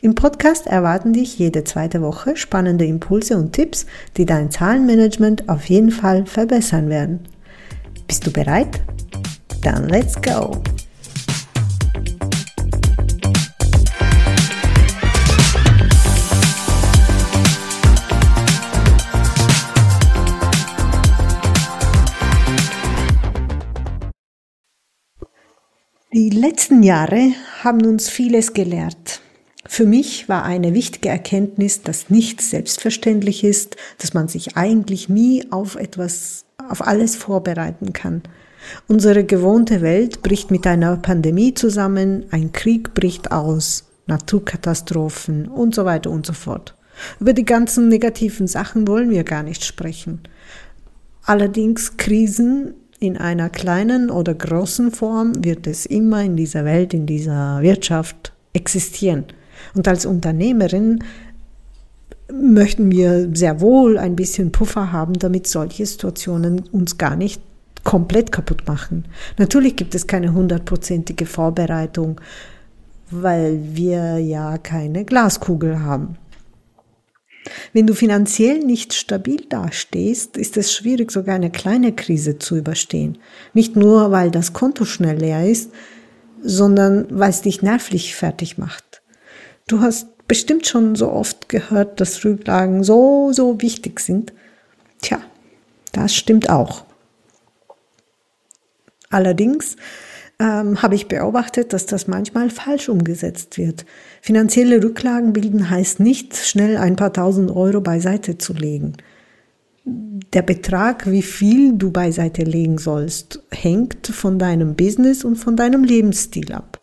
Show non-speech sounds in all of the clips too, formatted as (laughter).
Im Podcast erwarten dich jede zweite Woche spannende Impulse und Tipps, die dein Zahlenmanagement auf jeden Fall verbessern werden. Bist du bereit? Dann let's go! Die letzten Jahre haben uns vieles gelehrt. Für mich war eine wichtige Erkenntnis, dass nichts selbstverständlich ist, dass man sich eigentlich nie auf etwas, auf alles vorbereiten kann. Unsere gewohnte Welt bricht mit einer Pandemie zusammen, ein Krieg bricht aus, Naturkatastrophen und so weiter und so fort. Über die ganzen negativen Sachen wollen wir gar nicht sprechen. Allerdings Krisen in einer kleinen oder großen Form wird es immer in dieser Welt, in dieser Wirtschaft existieren. Und als Unternehmerin möchten wir sehr wohl ein bisschen Puffer haben, damit solche Situationen uns gar nicht komplett kaputt machen. Natürlich gibt es keine hundertprozentige Vorbereitung, weil wir ja keine Glaskugel haben. Wenn du finanziell nicht stabil dastehst, ist es schwierig, sogar eine kleine Krise zu überstehen. Nicht nur, weil das Konto schnell leer ist, sondern weil es dich nervlich fertig macht. Du hast bestimmt schon so oft gehört, dass Rücklagen so, so wichtig sind. Tja, das stimmt auch. Allerdings ähm, habe ich beobachtet, dass das manchmal falsch umgesetzt wird. Finanzielle Rücklagen bilden heißt nicht, schnell ein paar tausend Euro beiseite zu legen. Der Betrag, wie viel du beiseite legen sollst, hängt von deinem Business und von deinem Lebensstil ab.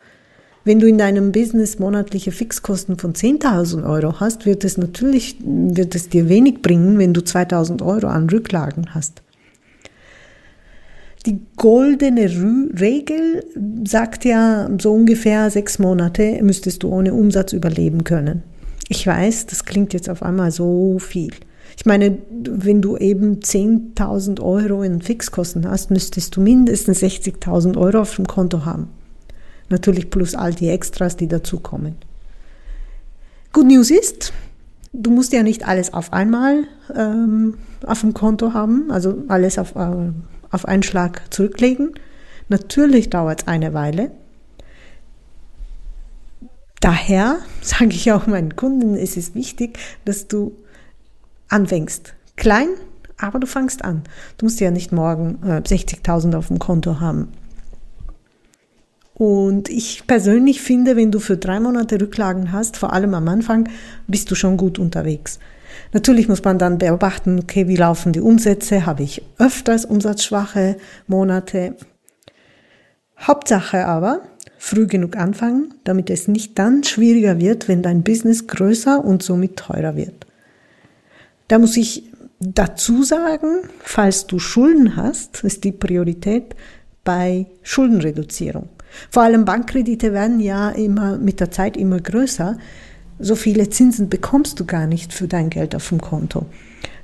Wenn du in deinem Business monatliche Fixkosten von 10.000 Euro hast, wird es natürlich, wird es dir wenig bringen, wenn du 2.000 Euro an Rücklagen hast. Die goldene Regel sagt ja, so ungefähr sechs Monate müsstest du ohne Umsatz überleben können. Ich weiß, das klingt jetzt auf einmal so viel. Ich meine, wenn du eben 10.000 Euro in Fixkosten hast, müsstest du mindestens 60.000 Euro auf dem Konto haben. Natürlich plus all die Extras, die dazukommen. Good News ist, du musst ja nicht alles auf einmal ähm, auf dem Konto haben, also alles auf, äh, auf einen Schlag zurücklegen. Natürlich dauert es eine Weile. Daher (laughs) sage ich auch meinen Kunden, es ist wichtig, dass du anfängst. Klein, aber du fangst an. Du musst ja nicht morgen äh, 60.000 auf dem Konto haben. Und ich persönlich finde, wenn du für drei Monate Rücklagen hast, vor allem am Anfang, bist du schon gut unterwegs. Natürlich muss man dann beobachten, okay, wie laufen die Umsätze? Habe ich öfters umsatzschwache Monate? Hauptsache aber, früh genug anfangen, damit es nicht dann schwieriger wird, wenn dein Business größer und somit teurer wird. Da muss ich dazu sagen, falls du Schulden hast, ist die Priorität bei Schuldenreduzierung. Vor allem Bankkredite werden ja immer mit der Zeit immer größer. So viele Zinsen bekommst du gar nicht für dein Geld auf dem Konto.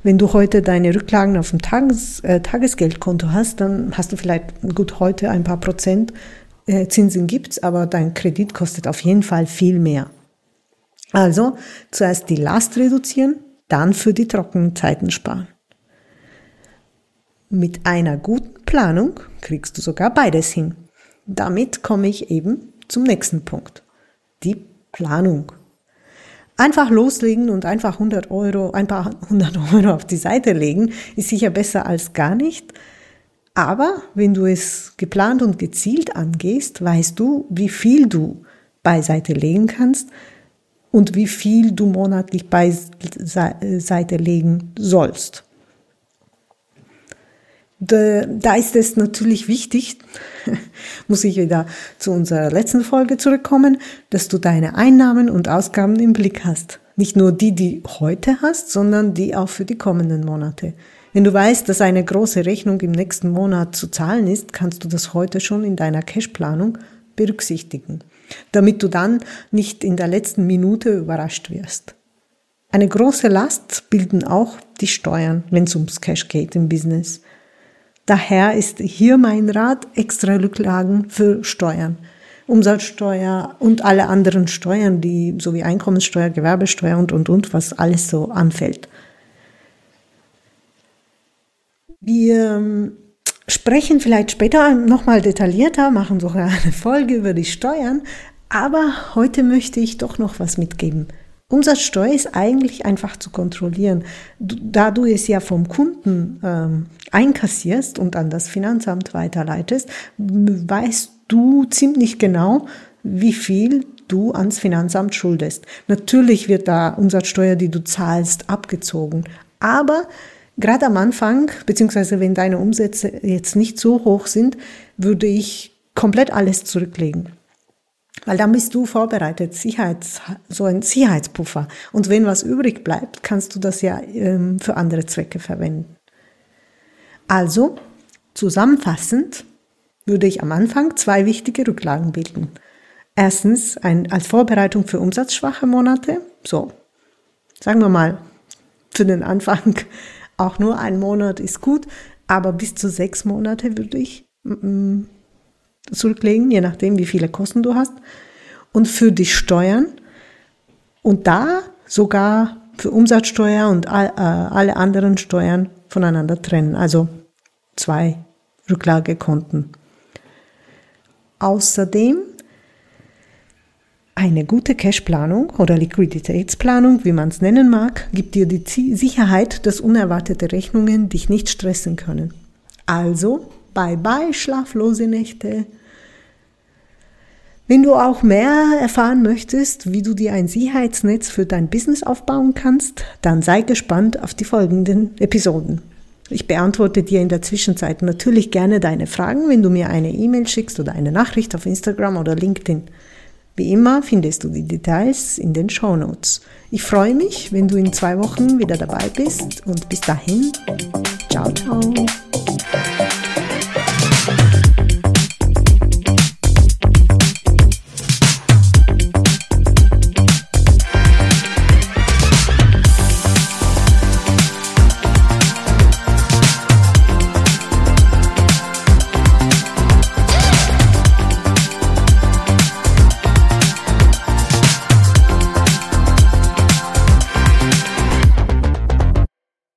Wenn du heute deine Rücklagen auf dem Tages, äh, Tagesgeldkonto hast, dann hast du vielleicht gut heute ein paar Prozent äh, Zinsen gibt's, aber dein Kredit kostet auf jeden Fall viel mehr. Also zuerst die Last reduzieren, dann für die trockenen Zeiten sparen. Mit einer guten Planung kriegst du sogar beides hin. Damit komme ich eben zum nächsten Punkt. Die Planung. Einfach loslegen und einfach 100 Euro, ein paar 100 (laughs) Euro auf die Seite legen, ist sicher besser als gar nicht. Aber wenn du es geplant und gezielt angehst, weißt du, wie viel du beiseite legen kannst und wie viel du monatlich beiseite legen sollst. Da ist es natürlich wichtig, (laughs) muss ich wieder zu unserer letzten Folge zurückkommen, dass du deine Einnahmen und Ausgaben im Blick hast. Nicht nur die, die heute hast, sondern die auch für die kommenden Monate. Wenn du weißt, dass eine große Rechnung im nächsten Monat zu zahlen ist, kannst du das heute schon in deiner Cashplanung berücksichtigen, damit du dann nicht in der letzten Minute überrascht wirst. Eine große Last bilden auch die Steuern, wenn es ums Cash geht im Business. Daher ist hier mein Rat extra Rücklagen für Steuern. Umsatzsteuer und alle anderen Steuern, die sowie Einkommenssteuer, Gewerbesteuer und und und, was alles so anfällt. Wir ähm, sprechen vielleicht später nochmal detaillierter, machen sogar eine Folge über die Steuern, aber heute möchte ich doch noch was mitgeben. Umsatzsteuer ist eigentlich einfach zu kontrollieren. Da du es ja vom Kunden ähm, einkassierst und an das Finanzamt weiterleitest, weißt du ziemlich genau, wie viel du ans Finanzamt schuldest. Natürlich wird da Umsatzsteuer, die du zahlst, abgezogen. Aber gerade am Anfang, beziehungsweise wenn deine Umsätze jetzt nicht so hoch sind, würde ich komplett alles zurücklegen. Weil dann bist du vorbereitet, Sicherheits, so ein Sicherheitspuffer. Und wenn was übrig bleibt, kannst du das ja ähm, für andere Zwecke verwenden. Also, zusammenfassend würde ich am Anfang zwei wichtige Rücklagen bilden. Erstens ein, als Vorbereitung für umsatzschwache Monate, so, sagen wir mal, für den Anfang auch nur ein Monat ist gut, aber bis zu sechs Monate würde ich mm, zurücklegen, je nachdem, wie viele Kosten du hast. Und für die Steuern und da sogar für Umsatzsteuer und all, äh, alle anderen Steuern voneinander trennen. Also zwei Rücklagekonten. Außerdem eine gute Cashplanung oder Liquiditätsplanung, wie man es nennen mag, gibt dir die Sicherheit, dass unerwartete Rechnungen dich nicht stressen können. Also, bye bye schlaflose Nächte, wenn du auch mehr erfahren möchtest, wie du dir ein Sicherheitsnetz für dein Business aufbauen kannst, dann sei gespannt auf die folgenden Episoden. Ich beantworte dir in der Zwischenzeit natürlich gerne deine Fragen, wenn du mir eine E-Mail schickst oder eine Nachricht auf Instagram oder LinkedIn. Wie immer findest du die Details in den Show Notes. Ich freue mich, wenn du in zwei Wochen wieder dabei bist und bis dahin, ciao, ciao.